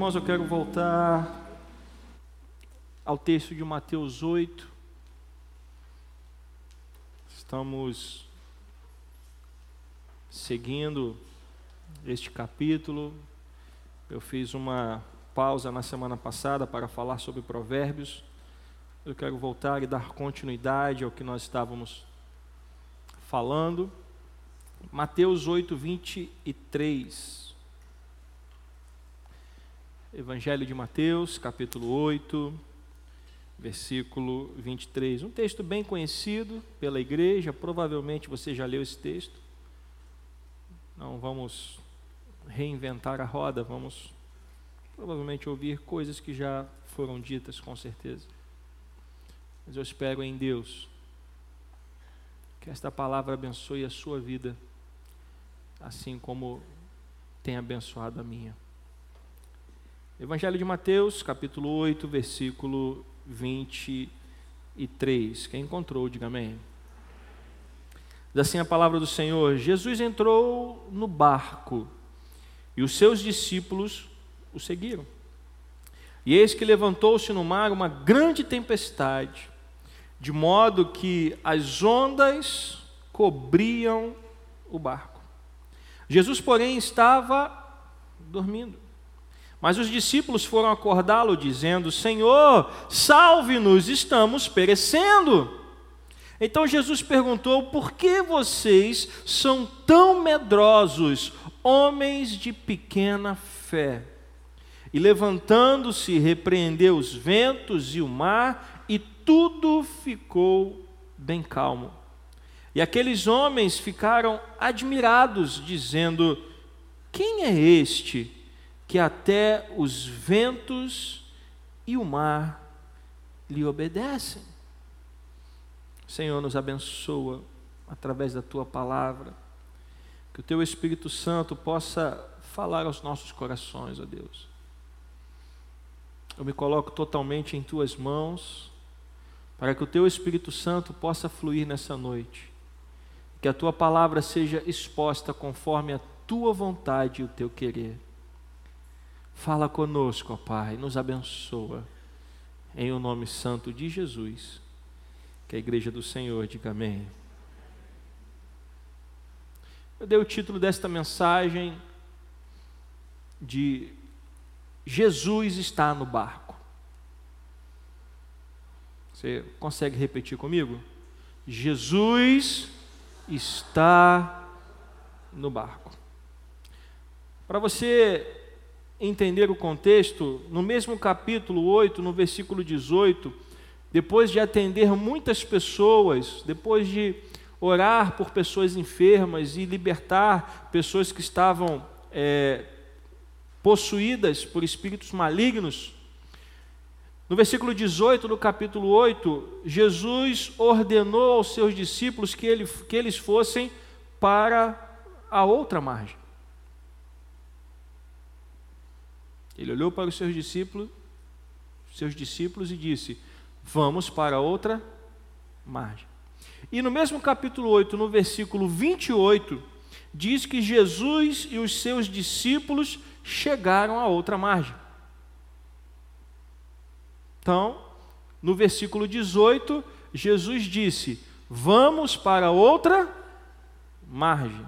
Irmãos, eu quero voltar ao texto de Mateus 8. Estamos seguindo este capítulo. Eu fiz uma pausa na semana passada para falar sobre Provérbios. Eu quero voltar e dar continuidade ao que nós estávamos falando. Mateus 8, 23. Evangelho de Mateus, capítulo 8, versículo 23. Um texto bem conhecido pela igreja, provavelmente você já leu esse texto. Não vamos reinventar a roda, vamos provavelmente ouvir coisas que já foram ditas, com certeza. Mas eu espero em Deus que esta palavra abençoe a sua vida, assim como tem abençoado a minha. Evangelho de Mateus, capítulo 8, versículo 23. Quem encontrou, diga amém. Diz assim a palavra do Senhor: Jesus entrou no barco e os seus discípulos o seguiram. E eis que levantou-se no mar uma grande tempestade, de modo que as ondas cobriam o barco. Jesus, porém, estava dormindo. Mas os discípulos foram acordá-lo, dizendo: Senhor, salve-nos, estamos perecendo. Então Jesus perguntou: Por que vocês são tão medrosos, homens de pequena fé? E levantando-se, repreendeu os ventos e o mar, e tudo ficou bem calmo. E aqueles homens ficaram admirados, dizendo: Quem é este? Que até os ventos e o mar lhe obedecem. Senhor, nos abençoa através da tua palavra, que o teu Espírito Santo possa falar aos nossos corações, ó Deus. Eu me coloco totalmente em tuas mãos, para que o teu Espírito Santo possa fluir nessa noite, que a tua palavra seja exposta conforme a tua vontade e o teu querer. Fala conosco, ó Pai, nos abençoa. Em o nome santo de Jesus. Que a igreja do Senhor diga amém. Eu dei o título desta mensagem de Jesus está no barco. Você consegue repetir comigo? Jesus está no barco. Para você entender o contexto, no mesmo capítulo 8, no versículo 18, depois de atender muitas pessoas, depois de orar por pessoas enfermas e libertar pessoas que estavam é, possuídas por espíritos malignos, no versículo 18 do capítulo 8, Jesus ordenou aos seus discípulos que, ele, que eles fossem para a outra margem. Ele olhou para os seus discípulos, seus discípulos e disse: Vamos para outra margem. E no mesmo capítulo 8, no versículo 28, diz que Jesus e os seus discípulos chegaram a outra margem. Então, no versículo 18, Jesus disse: Vamos para outra margem.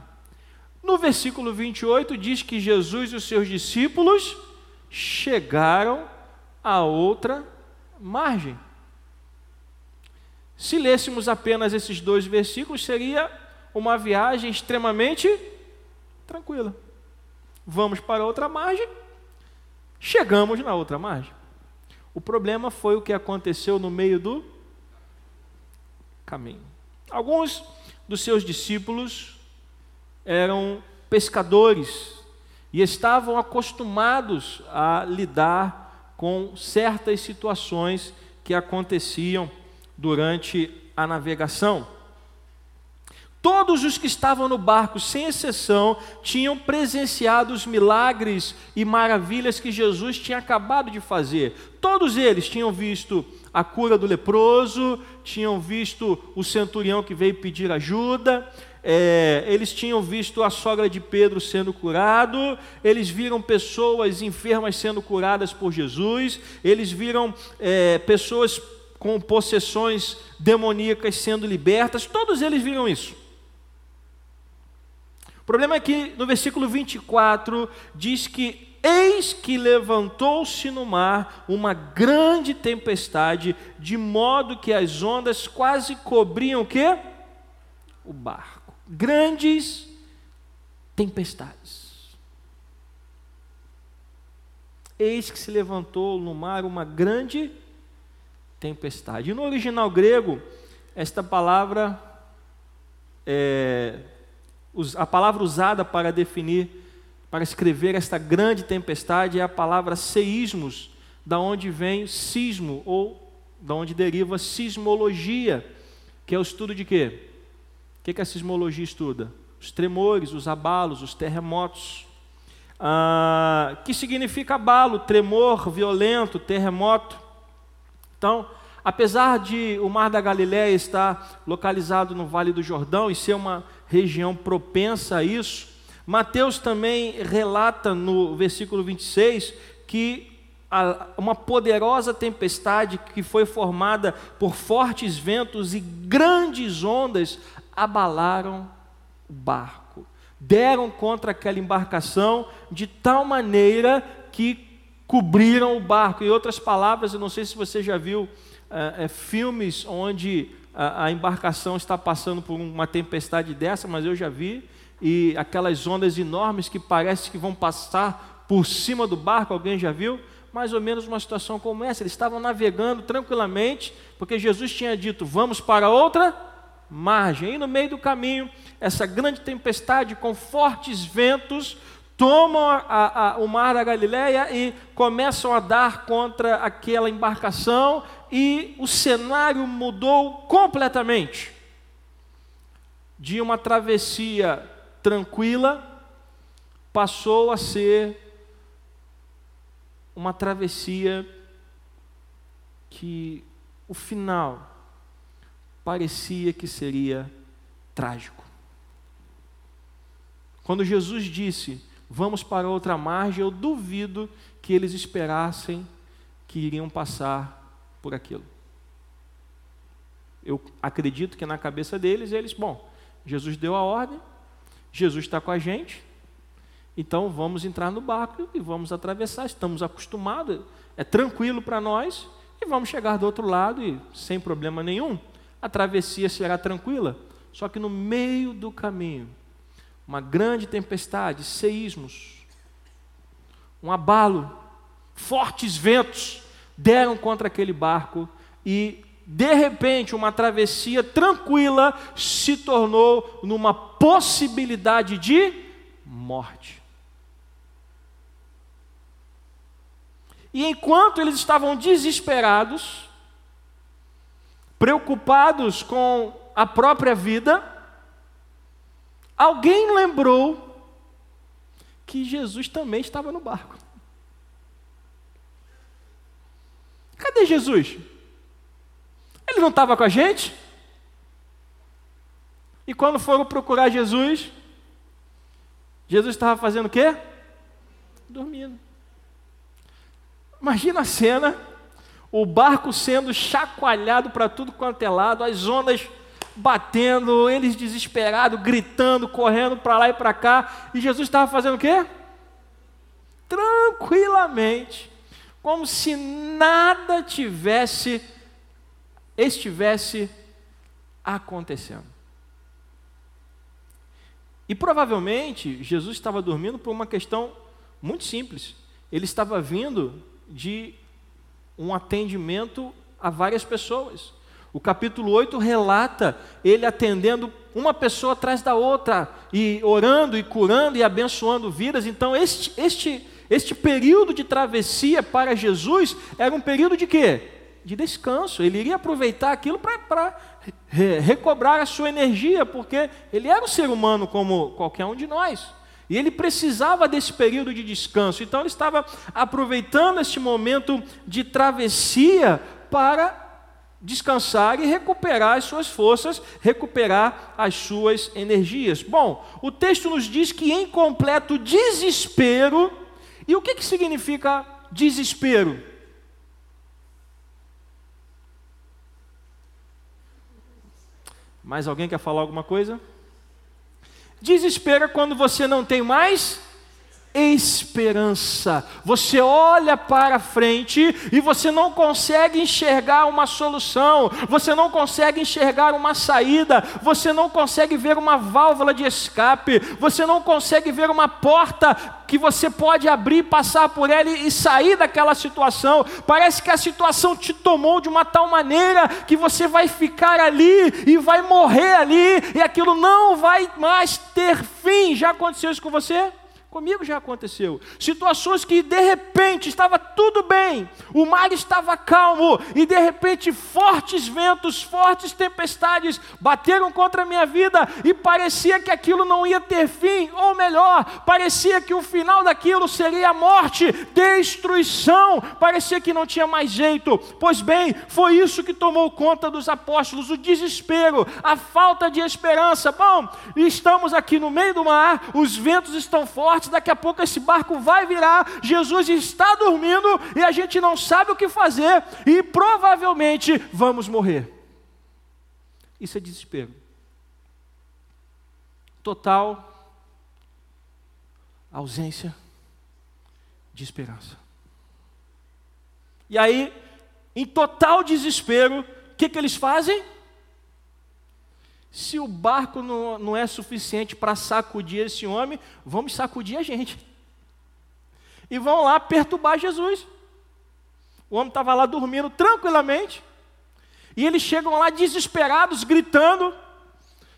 No versículo 28 diz que Jesus e os seus discípulos chegaram a outra margem. Se lêssemos apenas esses dois versículos, seria uma viagem extremamente tranquila. Vamos para outra margem, chegamos na outra margem. O problema foi o que aconteceu no meio do caminho. Alguns dos seus discípulos eram pescadores e estavam acostumados a lidar com certas situações que aconteciam durante a navegação. Todos os que estavam no barco, sem exceção, tinham presenciado os milagres e maravilhas que Jesus tinha acabado de fazer. Todos eles tinham visto a cura do leproso, tinham visto o centurião que veio pedir ajuda, é, eles tinham visto a sogra de Pedro sendo curado, eles viram pessoas enfermas sendo curadas por Jesus, eles viram é, pessoas com possessões demoníacas sendo libertas, todos eles viram isso. O problema é que no versículo 24 diz que Eis que levantou-se no mar uma grande tempestade, de modo que as ondas quase cobriam o quê? O barco. Grandes tempestades. Eis que se levantou no mar uma grande tempestade. No original grego, esta palavra, é, a palavra usada para definir para escrever esta grande tempestade é a palavra seísmos, da onde vem sismo ou da onde deriva sismologia, que é o estudo de quê? O que, que a sismologia estuda? Os tremores, os abalos, os terremotos. Ah, que significa abalo, tremor violento, terremoto. Então, apesar de o Mar da Galiléia estar localizado no Vale do Jordão e ser uma região propensa a isso, Mateus também relata no versículo 26 que uma poderosa tempestade que foi formada por fortes ventos e grandes ondas abalaram o barco. Deram contra aquela embarcação de tal maneira que cobriram o barco. Em outras palavras, eu não sei se você já viu é, é, filmes onde a, a embarcação está passando por uma tempestade dessa, mas eu já vi e aquelas ondas enormes que parece que vão passar por cima do barco, alguém já viu? Mais ou menos uma situação como essa. Eles estavam navegando tranquilamente, porque Jesus tinha dito: vamos para outra margem. E no meio do caminho, essa grande tempestade com fortes ventos tomam a, a, o mar da Galileia e começam a dar contra aquela embarcação, e o cenário mudou completamente. De uma travessia tranquila passou a ser uma travessia que o final parecia que seria trágico. Quando Jesus disse: Vamos para outra margem, eu duvido que eles esperassem que iriam passar por aquilo. Eu acredito que na cabeça deles, eles, bom, Jesus deu a ordem, Jesus está com a gente, então vamos entrar no barco e vamos atravessar. Estamos acostumados, é tranquilo para nós e vamos chegar do outro lado e sem problema nenhum. A travessia será tranquila. Só que no meio do caminho, uma grande tempestade, seísmos, um abalo, fortes ventos deram contra aquele barco e de repente, uma travessia tranquila se tornou numa possibilidade de morte. E enquanto eles estavam desesperados, preocupados com a própria vida, alguém lembrou que Jesus também estava no barco. Cadê Jesus? Ele não estava com a gente? E quando foram procurar Jesus, Jesus estava fazendo o quê? Dormindo. Imagina a cena, o barco sendo chacoalhado para tudo quanto é lado, as ondas batendo, eles desesperados, gritando, correndo para lá e para cá, e Jesus estava fazendo o quê? Tranquilamente, como se nada tivesse estivesse acontecendo. E provavelmente Jesus estava dormindo por uma questão muito simples. Ele estava vindo de um atendimento a várias pessoas. O capítulo 8 relata ele atendendo uma pessoa atrás da outra, e orando e curando e abençoando vidas. Então, este, este, este período de travessia para Jesus era um período de quê? de descanso. Ele iria aproveitar aquilo para recobrar a sua energia, porque ele era um ser humano como qualquer um de nós. E ele precisava desse período de descanso. Então ele estava aproveitando este momento de travessia para descansar e recuperar as suas forças, recuperar as suas energias. Bom, o texto nos diz que em completo desespero, e o que, que significa desespero? Mais alguém quer falar alguma coisa? Desespero quando você não tem mais esperança. Você olha para frente e você não consegue enxergar uma solução, você não consegue enxergar uma saída, você não consegue ver uma válvula de escape, você não consegue ver uma porta que você pode abrir, passar por ela e sair daquela situação. Parece que a situação te tomou de uma tal maneira que você vai ficar ali e vai morrer ali e aquilo não vai mais ter fim. Já aconteceu isso com você? Comigo já aconteceu. Situações que de repente estava tudo bem, o mar estava calmo e de repente fortes ventos, fortes tempestades bateram contra a minha vida e parecia que aquilo não ia ter fim, ou melhor, parecia que o final daquilo seria a morte, destruição, parecia que não tinha mais jeito. Pois bem, foi isso que tomou conta dos apóstolos, o desespero, a falta de esperança. Bom, estamos aqui no meio do mar, os ventos estão fortes daqui a pouco esse barco vai virar, Jesus está dormindo e a gente não sabe o que fazer e provavelmente vamos morrer. Isso é desespero. Total ausência de esperança. E aí, em total desespero, o que, que eles fazem? Se o barco não, não é suficiente para sacudir esse homem, vamos sacudir a gente. E vão lá perturbar Jesus. O homem estava lá dormindo tranquilamente. E eles chegam lá desesperados, gritando: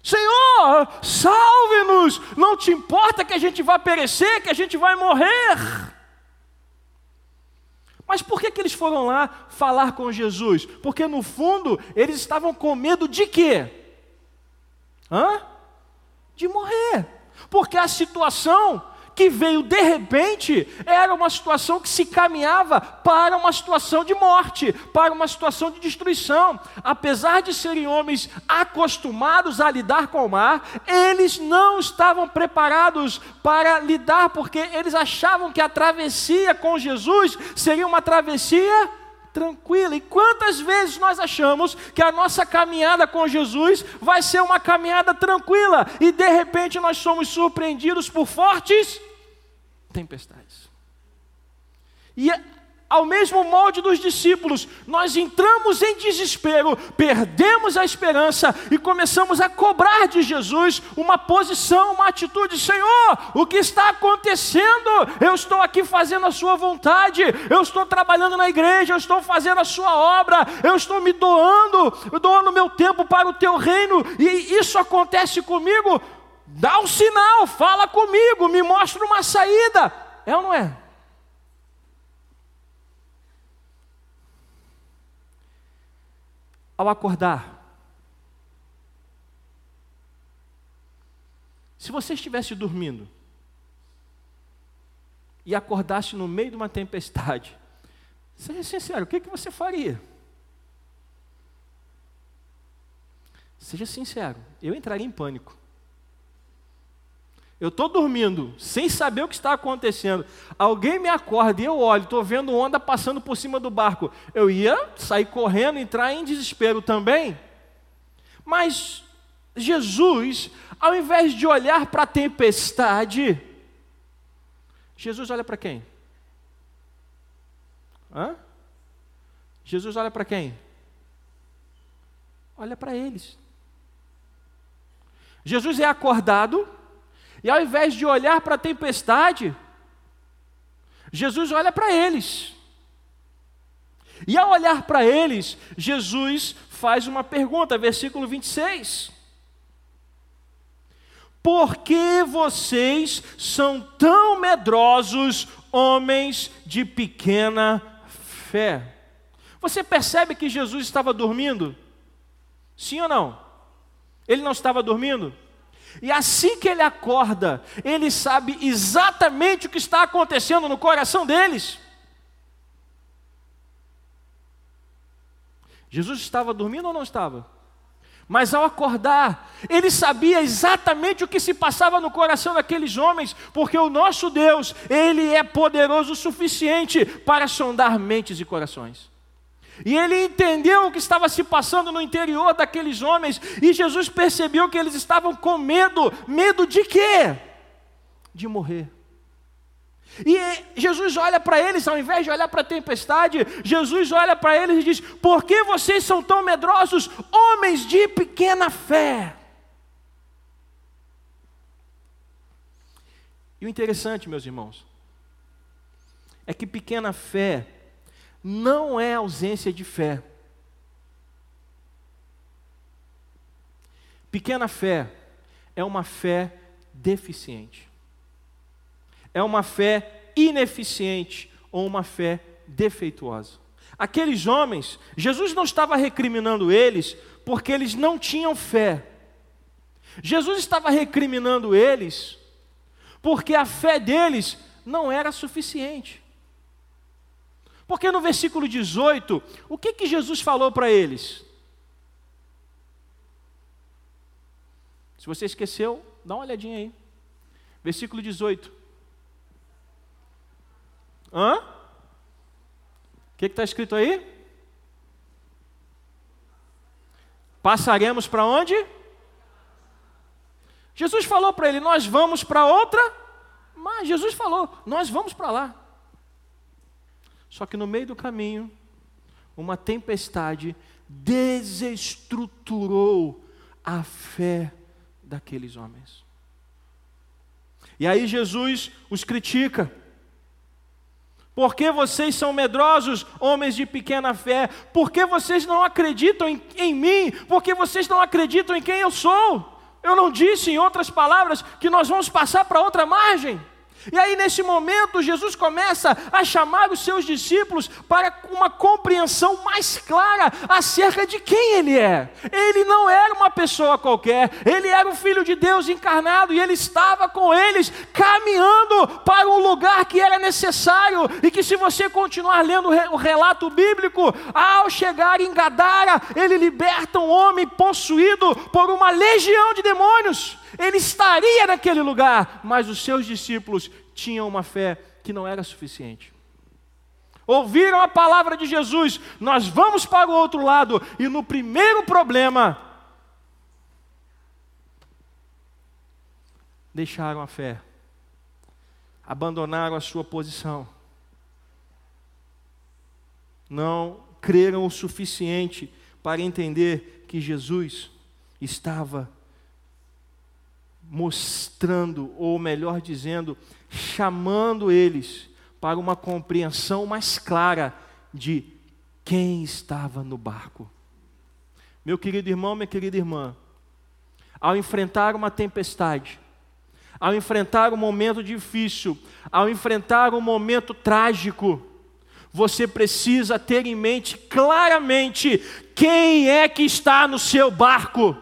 Senhor, salve-nos! Não te importa que a gente vai perecer, que a gente vai morrer. Mas por que, que eles foram lá falar com Jesus? Porque no fundo eles estavam com medo de quê? Hã? De morrer. Porque a situação que veio de repente era uma situação que se caminhava para uma situação de morte, para uma situação de destruição. Apesar de serem homens acostumados a lidar com o mar, eles não estavam preparados para lidar, porque eles achavam que a travessia com Jesus seria uma travessia tranquila. E quantas vezes nós achamos que a nossa caminhada com Jesus vai ser uma caminhada tranquila e de repente nós somos surpreendidos por fortes tempestades. E ao mesmo molde dos discípulos, nós entramos em desespero, perdemos a esperança e começamos a cobrar de Jesus uma posição, uma atitude: Senhor, o que está acontecendo? Eu estou aqui fazendo a Sua vontade, eu estou trabalhando na igreja, eu estou fazendo a Sua obra, eu estou me doando, doando meu tempo para o Teu reino, e isso acontece comigo. Dá um sinal, fala comigo, me mostra uma saída. É ou não é? Ao acordar. Se você estivesse dormindo e acordasse no meio de uma tempestade, seja sincero, o que, que você faria? Seja sincero, eu entraria em pânico. Eu estou dormindo, sem saber o que está acontecendo. Alguém me acorda e eu olho, estou vendo onda passando por cima do barco. Eu ia sair correndo, entrar em desespero também. Mas Jesus, ao invés de olhar para a tempestade, Jesus olha para quem? Hã? Jesus olha para quem? Olha para eles. Jesus é acordado e ao invés de olhar para a tempestade, Jesus olha para eles. E ao olhar para eles, Jesus faz uma pergunta, versículo 26. Por que vocês são tão medrosos, homens de pequena fé? Você percebe que Jesus estava dormindo? Sim ou não? Ele não estava dormindo? E assim que ele acorda, ele sabe exatamente o que está acontecendo no coração deles. Jesus estava dormindo ou não estava? Mas ao acordar, ele sabia exatamente o que se passava no coração daqueles homens, porque o nosso Deus, ele é poderoso o suficiente para sondar mentes e corações. E ele entendeu o que estava se passando no interior daqueles homens, e Jesus percebeu que eles estavam com medo. Medo de quê? De morrer. E Jesus olha para eles, ao invés de olhar para a tempestade, Jesus olha para eles e diz: Por que vocês são tão medrosos, homens de pequena fé? E o interessante, meus irmãos, é que pequena fé não é ausência de fé. Pequena fé é uma fé deficiente. É uma fé ineficiente ou uma fé defeituosa. Aqueles homens, Jesus não estava recriminando eles porque eles não tinham fé. Jesus estava recriminando eles porque a fé deles não era suficiente. Porque no versículo 18, o que, que Jesus falou para eles? Se você esqueceu, dá uma olhadinha aí. Versículo 18. Hã? O que está escrito aí? Passaremos para onde? Jesus falou para ele: Nós vamos para outra. Mas Jesus falou: Nós vamos para lá. Só que no meio do caminho, uma tempestade desestruturou a fé daqueles homens. E aí Jesus os critica. Por que vocês são medrosos, homens de pequena fé? Por que vocês não acreditam em, em mim? Por que vocês não acreditam em quem eu sou? Eu não disse, em outras palavras, que nós vamos passar para outra margem. E aí, nesse momento, Jesus começa a chamar os seus discípulos para uma compreensão mais clara acerca de quem ele é. Ele não era uma pessoa qualquer, ele era o Filho de Deus encarnado e ele estava com eles, caminhando para um lugar que era necessário. E que, se você continuar lendo o relato bíblico, ao chegar em Gadara, ele liberta um homem possuído por uma legião de demônios ele estaria naquele lugar, mas os seus discípulos tinham uma fé que não era suficiente. Ouviram a palavra de Jesus, nós vamos para o outro lado, e no primeiro problema, deixaram a fé, abandonaram a sua posição, não creram o suficiente para entender que Jesus estava mostrando, ou melhor dizendo, chamando eles para uma compreensão mais clara de quem estava no barco. Meu querido irmão, minha querida irmã, ao enfrentar uma tempestade, ao enfrentar um momento difícil, ao enfrentar um momento trágico, você precisa ter em mente claramente quem é que está no seu barco.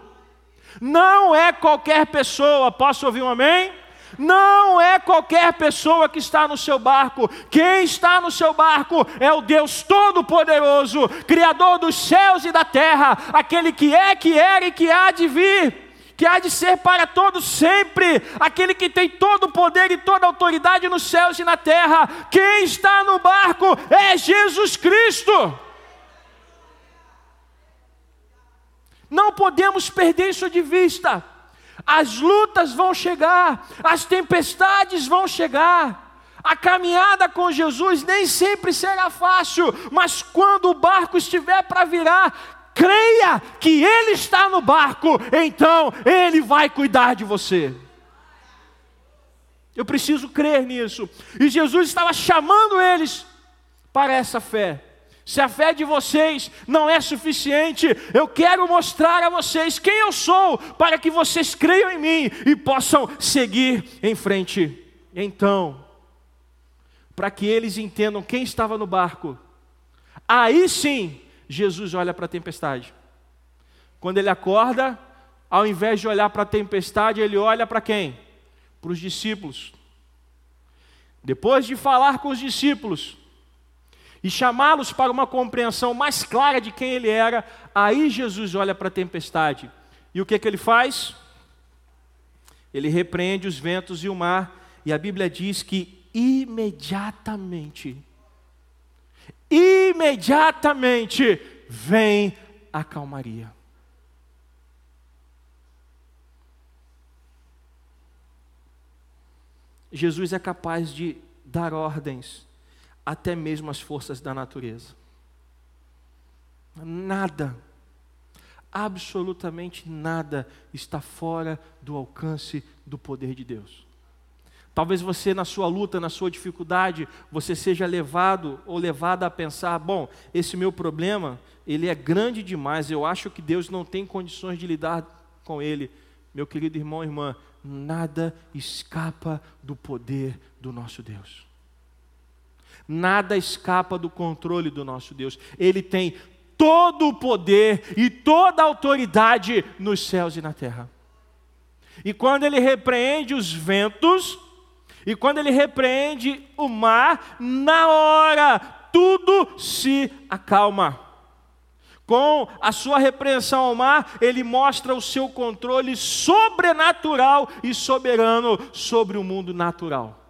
Não é qualquer pessoa, posso ouvir um amém? Não é qualquer pessoa que está no seu barco. Quem está no seu barco é o Deus Todo-Poderoso, Criador dos céus e da terra, aquele que é, que era e que há de vir que há de ser para todos sempre, aquele que tem todo o poder e toda a autoridade nos céus e na terra. Quem está no barco é Jesus Cristo. Não podemos perder isso de vista. As lutas vão chegar, as tempestades vão chegar. A caminhada com Jesus nem sempre será fácil, mas quando o barco estiver para virar, creia que Ele está no barco, então Ele vai cuidar de você. Eu preciso crer nisso. E Jesus estava chamando eles para essa fé. Se a fé de vocês não é suficiente, eu quero mostrar a vocês quem eu sou, para que vocês creiam em mim e possam seguir em frente. Então, para que eles entendam quem estava no barco, aí sim Jesus olha para a tempestade. Quando ele acorda, ao invés de olhar para a tempestade, ele olha para quem? Para os discípulos. Depois de falar com os discípulos, e chamá-los para uma compreensão mais clara de quem ele era, aí Jesus olha para a tempestade. E o que, que ele faz? Ele repreende os ventos e o mar, e a Bíblia diz que imediatamente, imediatamente vem a calmaria. Jesus é capaz de dar ordens até mesmo às forças da natureza. Nada, absolutamente nada está fora do alcance do poder de Deus. Talvez você, na sua luta, na sua dificuldade, você seja levado ou levada a pensar: bom, esse meu problema, ele é grande demais, eu acho que Deus não tem condições de lidar com ele. Meu querido irmão e irmã, nada escapa do poder do nosso Deus. Nada escapa do controle do nosso Deus. Ele tem todo o poder e toda a autoridade nos céus e na terra. E quando ele repreende os ventos, e quando ele repreende o mar, na hora tudo se acalma. Com a sua repreensão ao mar, ele mostra o seu controle sobrenatural e soberano sobre o mundo natural.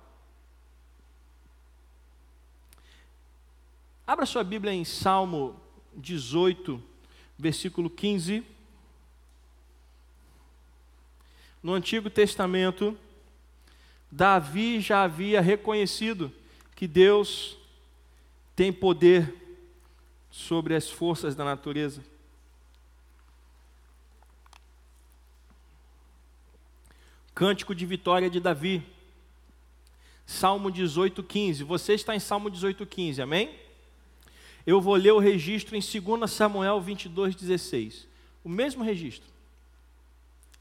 Abra sua Bíblia em Salmo 18, versículo 15. No Antigo Testamento, Davi já havia reconhecido que Deus tem poder sobre as forças da natureza. Cântico de vitória de Davi. Salmo 18:15. Você está em Salmo 18:15, amém? Eu vou ler o registro em 2 Samuel 22:16. O mesmo registro.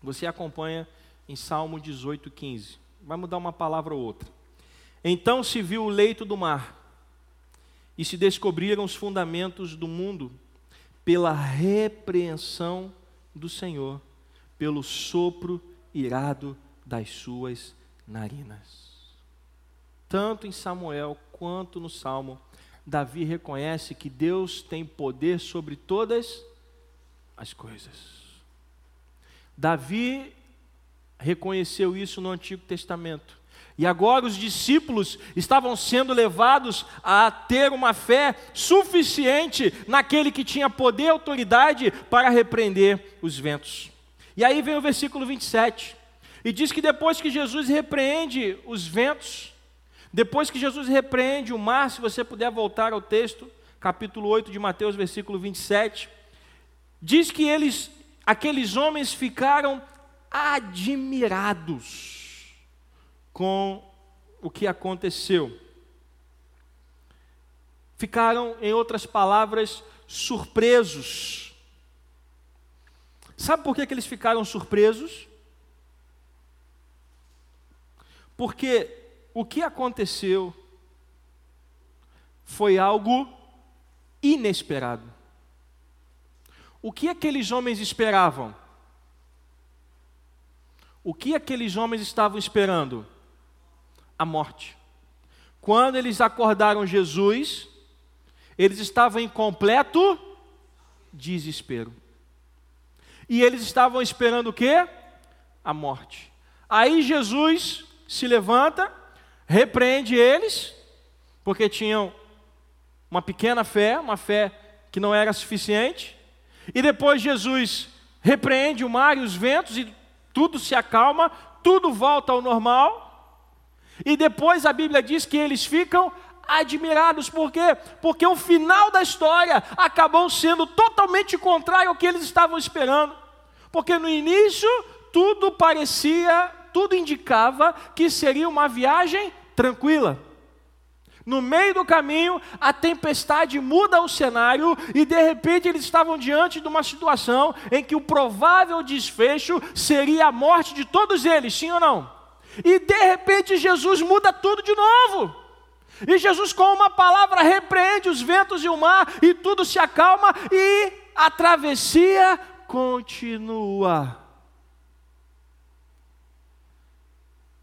Você acompanha em Salmo 18:15. Vai mudar uma palavra ou outra. Então se viu o leito do mar e se descobriram os fundamentos do mundo pela repreensão do Senhor, pelo sopro irado das suas narinas. Tanto em Samuel quanto no Salmo, Davi reconhece que Deus tem poder sobre todas as coisas. Davi reconheceu isso no Antigo Testamento. E agora os discípulos estavam sendo levados a ter uma fé suficiente naquele que tinha poder e autoridade para repreender os ventos. E aí vem o versículo 27. E diz que depois que Jesus repreende os ventos, depois que Jesus repreende o mar, se você puder voltar ao texto, capítulo 8 de Mateus, versículo 27, diz que eles, aqueles homens ficaram admirados com o que aconteceu. Ficaram, em outras palavras, surpresos. Sabe por que, que eles ficaram surpresos? Porque o que aconteceu foi algo inesperado. O que aqueles homens esperavam? O que aqueles homens estavam esperando? a morte. Quando eles acordaram Jesus, eles estavam em completo desespero. E eles estavam esperando o quê? A morte. Aí Jesus se levanta, repreende eles, porque tinham uma pequena fé, uma fé que não era suficiente. E depois Jesus repreende o mar e os ventos e tudo se acalma, tudo volta ao normal. E depois a Bíblia diz que eles ficam admirados, por quê? Porque o final da história acabou sendo totalmente contrário ao que eles estavam esperando. Porque no início tudo parecia, tudo indicava que seria uma viagem tranquila. No meio do caminho, a tempestade muda o cenário e de repente eles estavam diante de uma situação em que o provável desfecho seria a morte de todos eles, sim ou não? E de repente Jesus muda tudo de novo. E Jesus, com uma palavra, repreende os ventos e o mar, e tudo se acalma, e a travessia continua.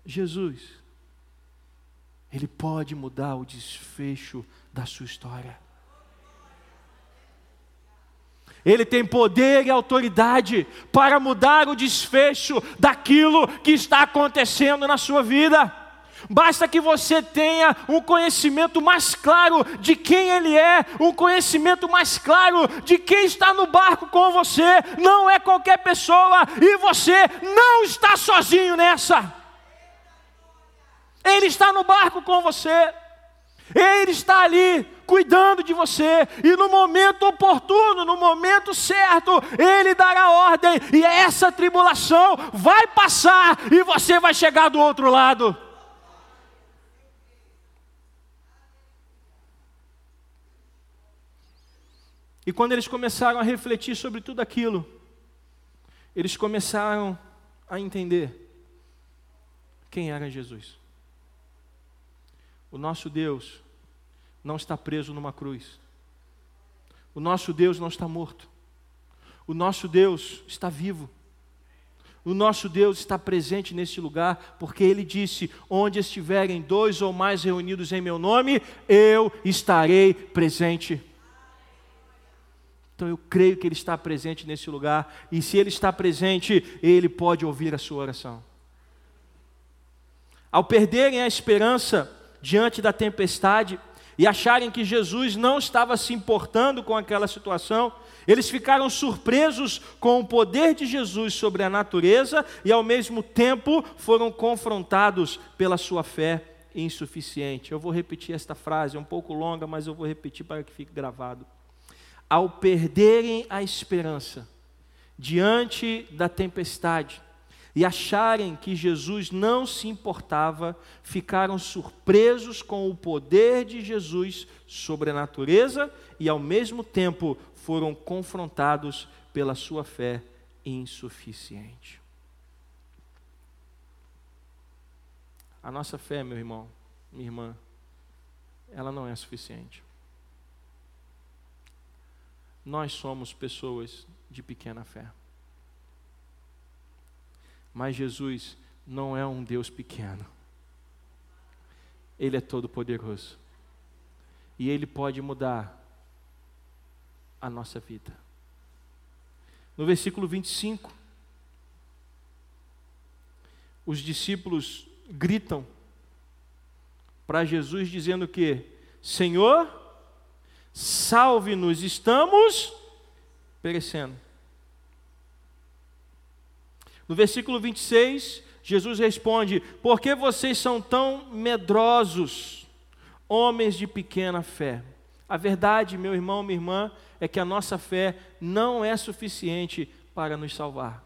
Jesus Ele pode mudar o desfecho da sua história. Ele tem poder e autoridade para mudar o desfecho daquilo que está acontecendo na sua vida. Basta que você tenha um conhecimento mais claro de quem Ele é, um conhecimento mais claro de quem está no barco com você. Não é qualquer pessoa e você não está sozinho nessa. Ele está no barco com você. Ele está ali cuidando de você, e no momento oportuno, no momento certo, Ele dará ordem, e essa tribulação vai passar, e você vai chegar do outro lado. E quando eles começaram a refletir sobre tudo aquilo, eles começaram a entender quem era Jesus. O nosso Deus não está preso numa cruz. O nosso Deus não está morto. O nosso Deus está vivo. O nosso Deus está presente nesse lugar, porque Ele disse: onde estiverem dois ou mais reunidos em meu nome, eu estarei presente. Então eu creio que Ele está presente nesse lugar, e se Ele está presente, Ele pode ouvir a sua oração. Ao perderem a esperança diante da tempestade e acharem que Jesus não estava se importando com aquela situação, eles ficaram surpresos com o poder de Jesus sobre a natureza e, ao mesmo tempo, foram confrontados pela sua fé insuficiente. Eu vou repetir esta frase, é um pouco longa, mas eu vou repetir para que fique gravado ao perderem a esperança diante da tempestade e acharem que Jesus não se importava, ficaram surpresos com o poder de Jesus sobre a natureza e, ao mesmo tempo, foram confrontados pela sua fé insuficiente. A nossa fé, meu irmão, minha irmã, ela não é suficiente. Nós somos pessoas de pequena fé. Mas Jesus não é um Deus pequeno. Ele é todo-poderoso. E Ele pode mudar a nossa vida. No versículo 25, os discípulos gritam para Jesus dizendo que: Senhor, salve-nos, estamos perecendo. No versículo 26, Jesus responde: Por que vocês são tão medrosos, homens de pequena fé? A verdade, meu irmão, minha irmã, é que a nossa fé não é suficiente para nos salvar.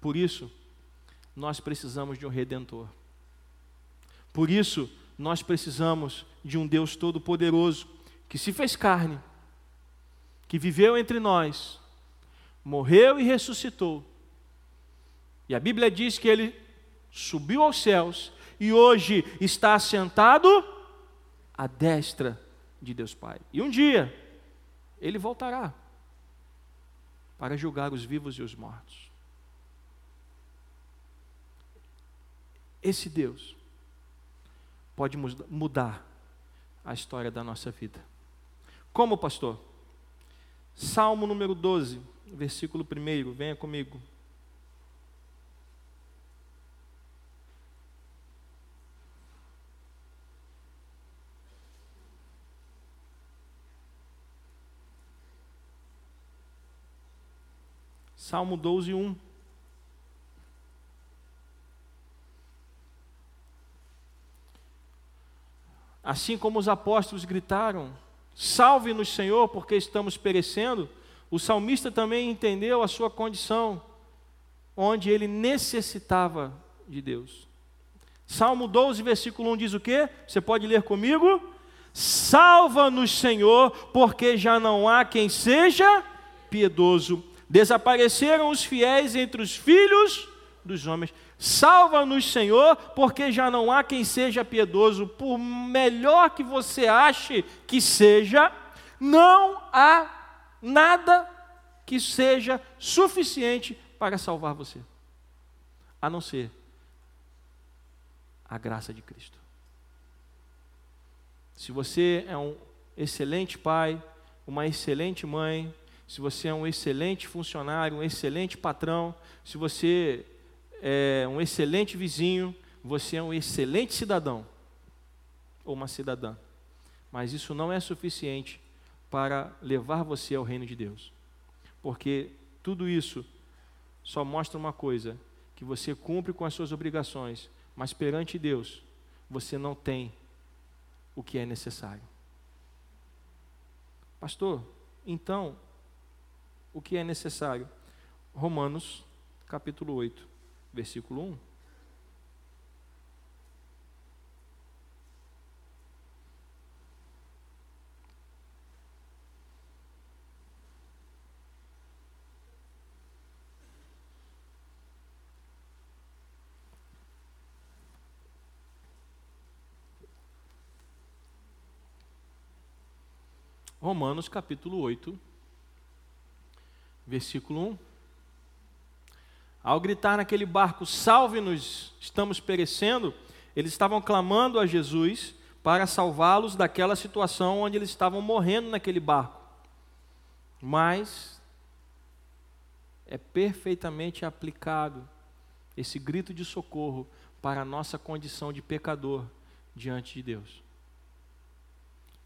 Por isso, nós precisamos de um redentor. Por isso, nós precisamos de um Deus todo-poderoso que se fez carne, que viveu entre nós, morreu e ressuscitou. E a Bíblia diz que ele subiu aos céus e hoje está sentado à destra de Deus Pai. E um dia ele voltará para julgar os vivos e os mortos. Esse Deus pode mudar a história da nossa vida. Como, pastor? Salmo número 12, versículo 1, venha comigo. Salmo 12, 1. Assim como os apóstolos gritaram: Salve-nos, Senhor, porque estamos perecendo. O salmista também entendeu a sua condição, onde ele necessitava de Deus. Salmo 12, versículo 1 diz o quê? Você pode ler comigo? Salva-nos, Senhor, porque já não há quem seja piedoso. Desapareceram os fiéis entre os filhos dos homens. Salva-nos, Senhor, porque já não há quem seja piedoso, por melhor que você ache que seja, não há nada que seja suficiente para salvar você, a não ser a graça de Cristo. Se você é um excelente pai, uma excelente mãe, se você é um excelente funcionário, um excelente patrão, se você é um excelente vizinho, você é um excelente cidadão ou uma cidadã. Mas isso não é suficiente para levar você ao reino de Deus. Porque tudo isso só mostra uma coisa: que você cumpre com as suas obrigações, mas perante Deus você não tem o que é necessário. Pastor, então o que é necessário. Romanos, capítulo 8, versículo 1. Romanos capítulo 8, versículo 1. Ao gritar naquele barco, salve-nos, estamos perecendo, eles estavam clamando a Jesus para salvá-los daquela situação onde eles estavam morrendo naquele barco. Mas é perfeitamente aplicado esse grito de socorro para a nossa condição de pecador diante de Deus.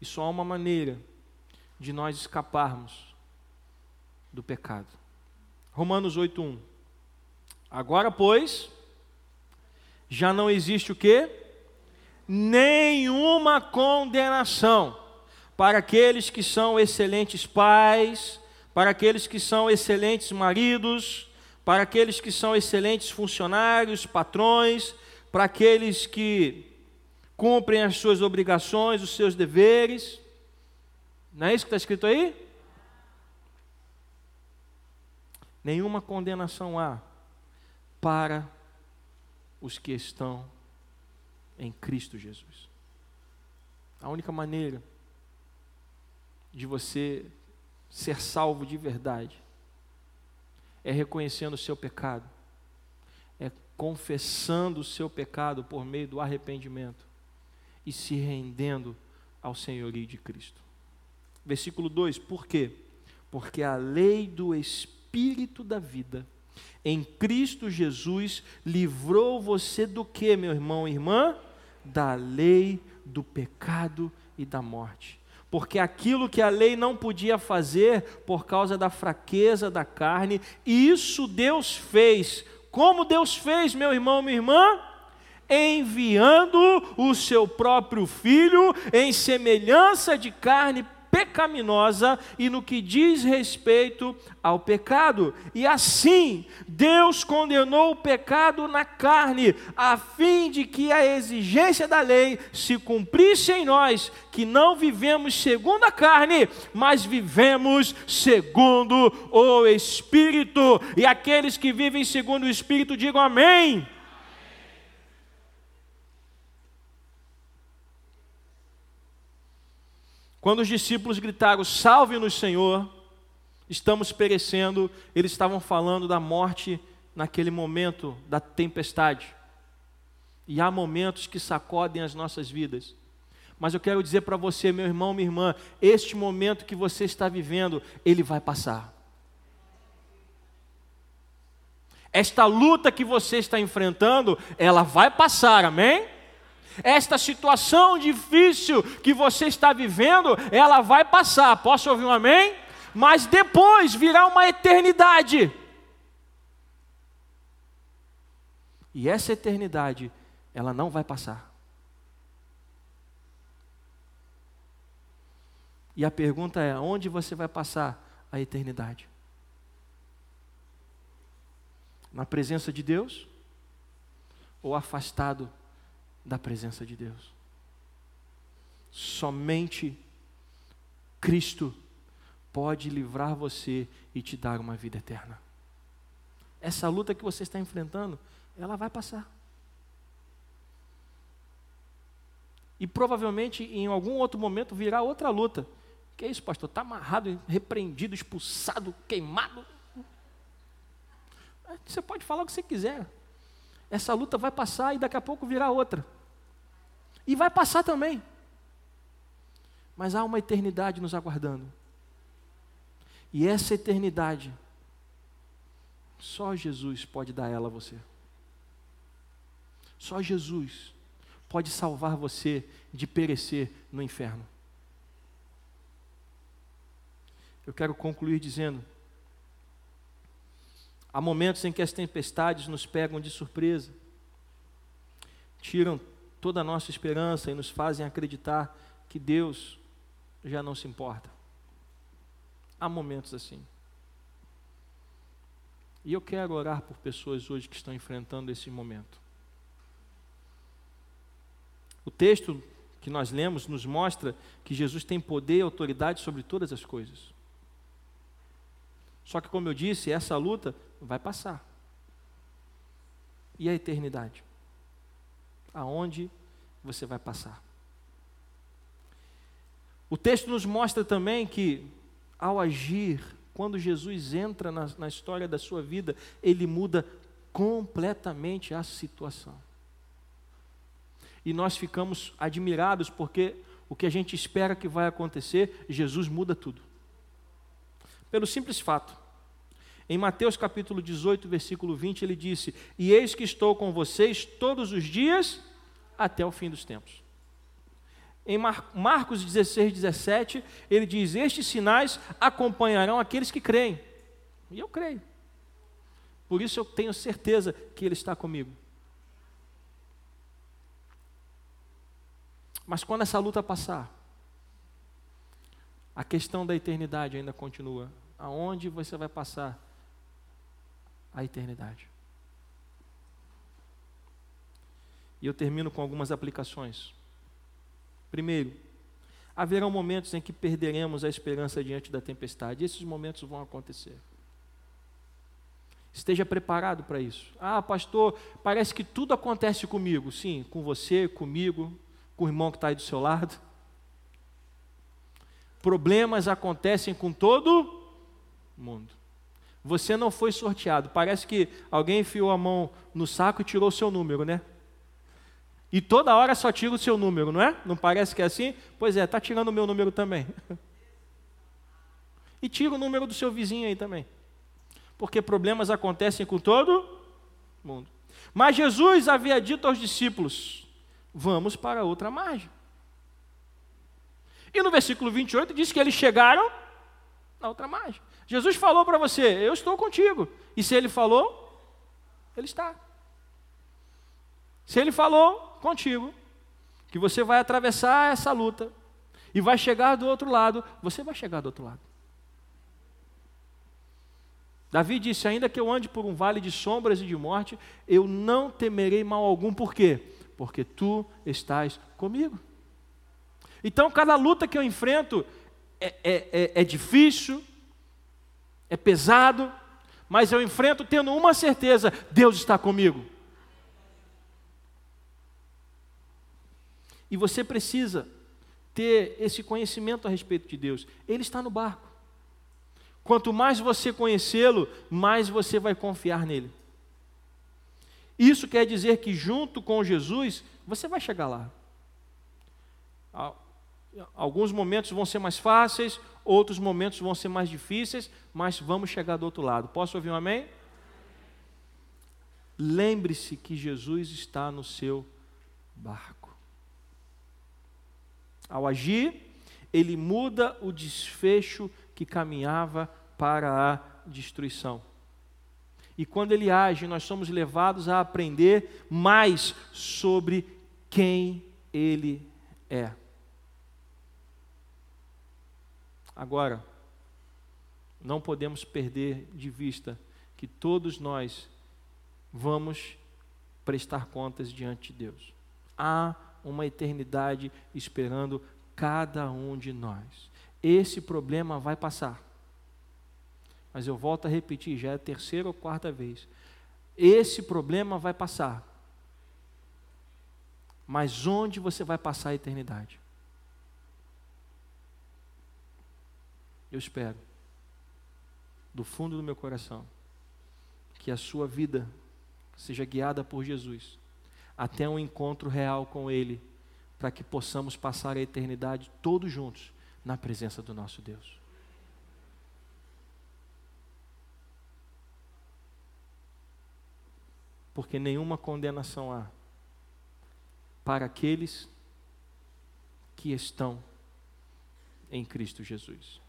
E só há uma maneira de nós escaparmos do pecado. Romanos 8:1. Agora, pois, já não existe o que? Nenhuma condenação para aqueles que são excelentes pais, para aqueles que são excelentes maridos, para aqueles que são excelentes funcionários, patrões, para aqueles que cumprem as suas obrigações, os seus deveres. Não é isso que está escrito aí? nenhuma condenação há para os que estão em Cristo Jesus. A única maneira de você ser salvo de verdade é reconhecendo o seu pecado, é confessando o seu pecado por meio do arrependimento e se rendendo ao senhorio de Cristo. Versículo 2: Por quê? Porque a lei do Espírito da vida, em Cristo Jesus, livrou você do que, meu irmão e irmã? Da lei do pecado e da morte. Porque aquilo que a lei não podia fazer por causa da fraqueza da carne, isso Deus fez. Como Deus fez, meu irmão, minha irmã? enviando o seu próprio filho em semelhança de carne pecaminosa e no que diz respeito ao pecado. E assim, Deus condenou o pecado na carne, a fim de que a exigência da lei se cumprisse em nós, que não vivemos segundo a carne, mas vivemos segundo o Espírito. E aqueles que vivem segundo o Espírito, digam amém. Quando os discípulos gritaram: Salve-nos, Senhor, estamos perecendo, eles estavam falando da morte naquele momento da tempestade. E há momentos que sacodem as nossas vidas. Mas eu quero dizer para você, meu irmão, minha irmã, este momento que você está vivendo, ele vai passar. Esta luta que você está enfrentando, ela vai passar, amém? Esta situação difícil que você está vivendo, ela vai passar. Posso ouvir um amém? Mas depois virá uma eternidade. E essa eternidade, ela não vai passar. E a pergunta é: onde você vai passar a eternidade? Na presença de Deus? Ou afastado da presença de Deus. Somente Cristo pode livrar você e te dar uma vida eterna. Essa luta que você está enfrentando, ela vai passar. E provavelmente em algum outro momento virá outra luta. Que é isso, pastor? Está amarrado, repreendido, expulsado, queimado. Você pode falar o que você quiser. Essa luta vai passar e daqui a pouco virá outra. E vai passar também. Mas há uma eternidade nos aguardando. E essa eternidade, só Jesus pode dar ela a você. Só Jesus pode salvar você de perecer no inferno. Eu quero concluir dizendo: há momentos em que as tempestades nos pegam de surpresa, tiram toda a nossa esperança e nos fazem acreditar que Deus já não se importa. Há momentos assim. E eu quero orar por pessoas hoje que estão enfrentando esse momento. O texto que nós lemos nos mostra que Jesus tem poder e autoridade sobre todas as coisas. Só que, como eu disse, essa luta vai passar. E a eternidade? Aonde você vai passar? O texto nos mostra também que, ao agir, quando Jesus entra na, na história da sua vida, ele muda completamente a situação. E nós ficamos admirados porque o que a gente espera que vai acontecer, Jesus muda tudo. Pelo simples fato. Em Mateus capítulo 18, versículo 20, ele disse: E eis que estou com vocês todos os dias até o fim dos tempos. Em Mar Marcos 16, 17, ele diz: Estes sinais acompanharão aqueles que creem. E eu creio. Por isso eu tenho certeza que Ele está comigo. Mas quando essa luta passar, a questão da eternidade ainda continua. Aonde você vai passar a eternidade? E eu termino com algumas aplicações. Primeiro, haverão momentos em que perderemos a esperança diante da tempestade. Esses momentos vão acontecer. Esteja preparado para isso. Ah, pastor, parece que tudo acontece comigo. Sim, com você, comigo, com o irmão que está aí do seu lado. Problemas acontecem com todo mundo. Você não foi sorteado. Parece que alguém enfiou a mão no saco e tirou o seu número, né? E toda hora só tira o seu número, não é? Não parece que é assim? Pois é, está tirando o meu número também. E tira o número do seu vizinho aí também. Porque problemas acontecem com todo mundo. Mas Jesus havia dito aos discípulos: vamos para outra margem. E no versículo 28 diz que eles chegaram na outra margem. Jesus falou para você: Eu estou contigo. E se ele falou, ele está. Se ele falou contigo, que você vai atravessar essa luta e vai chegar do outro lado, você vai chegar do outro lado. Davi disse: Ainda que eu ande por um vale de sombras e de morte, eu não temerei mal algum, por quê? Porque tu estás comigo. Então, cada luta que eu enfrento é, é, é, é difícil, é pesado, mas eu enfrento tendo uma certeza: Deus está comigo. E você precisa ter esse conhecimento a respeito de Deus. Ele está no barco. Quanto mais você conhecê-lo, mais você vai confiar nele. Isso quer dizer que, junto com Jesus, você vai chegar lá. Alguns momentos vão ser mais fáceis, outros momentos vão ser mais difíceis, mas vamos chegar do outro lado. Posso ouvir um amém? Lembre-se que Jesus está no seu barco. Ao agir, ele muda o desfecho que caminhava para a destruição. E quando ele age, nós somos levados a aprender mais sobre quem ele é. Agora, não podemos perder de vista que todos nós vamos prestar contas diante de Deus. Há uma eternidade esperando cada um de nós. Esse problema vai passar. Mas eu volto a repetir, já é a terceira ou quarta vez. Esse problema vai passar. Mas onde você vai passar a eternidade? Eu espero, do fundo do meu coração, que a sua vida seja guiada por Jesus, até um encontro real com Ele, para que possamos passar a eternidade todos juntos na presença do nosso Deus. Porque nenhuma condenação há para aqueles que estão em Cristo Jesus.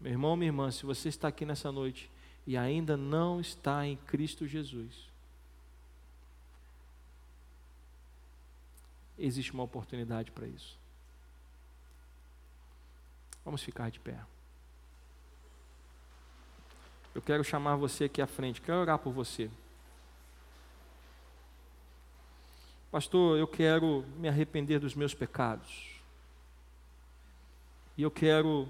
Meu irmão, minha irmã, se você está aqui nessa noite e ainda não está em Cristo Jesus, existe uma oportunidade para isso. Vamos ficar de pé. Eu quero chamar você aqui à frente, quero orar por você. Pastor, eu quero me arrepender dos meus pecados. E eu quero